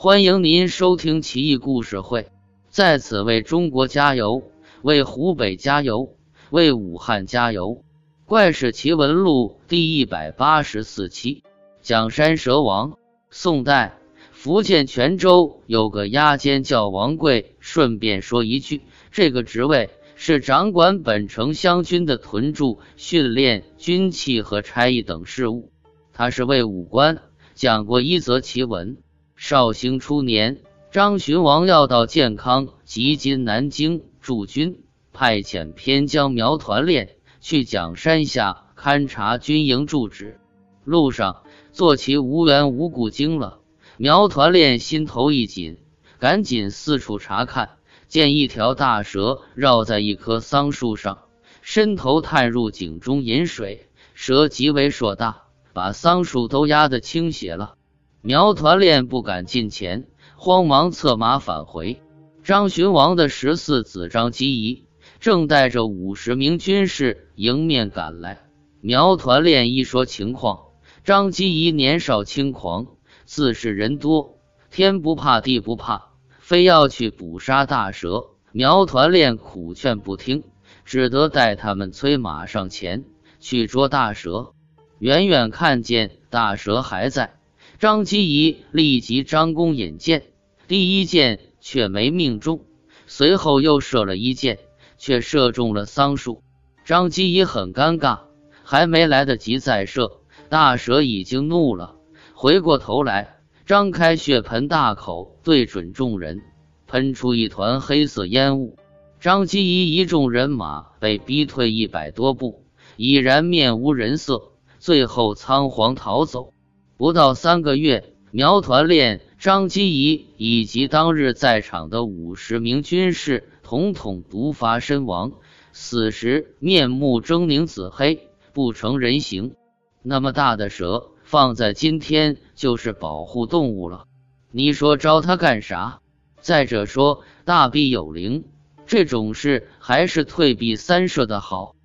欢迎您收听奇异故事会，在此为中国加油，为湖北加油，为武汉加油！怪事奇闻录第一百八十四期：蒋山蛇王。宋代福建泉州有个押监叫王贵，顺便说一句，这个职位是掌管本城乡军的屯驻、训练、军器和差役等事务。他是位武官，讲过一则奇闻。绍兴初年，张巡王要到建康及今南京驻军，派遣偏将苗团练去蒋山下勘察军营住址。路上，坐骑无缘无故惊了，苗团练心头一紧，赶紧四处查看，见一条大蛇绕在一棵桑树上，伸头探入井中饮水，蛇极为硕大，把桑树都压得倾斜了。苗团练不敢近前，慌忙策马返回。张巡王的十四子张基仪正带着五十名军士迎面赶来。苗团练一说情况，张基仪年少轻狂，自是人多，天不怕地不怕，非要去捕杀大蛇。苗团练苦劝不听，只得带他们催马上前去捉大蛇。远远看见大蛇还在。张基仪立即张弓引箭，第一箭却没命中，随后又射了一箭，却射中了桑树。张基仪很尴尬，还没来得及再射，大蛇已经怒了，回过头来，张开血盆大口，对准众人，喷出一团黑色烟雾。张基仪一众人马被逼退一百多步，已然面无人色，最后仓皇逃走。不到三个月，苗团练、张基仪以及当日在场的五十名军士统统毒发身亡，死时面目狰狞紫黑，不成人形。那么大的蛇，放在今天就是保护动物了。你说招它干啥？再者说，大必有灵，这种事还是退避三舍的好。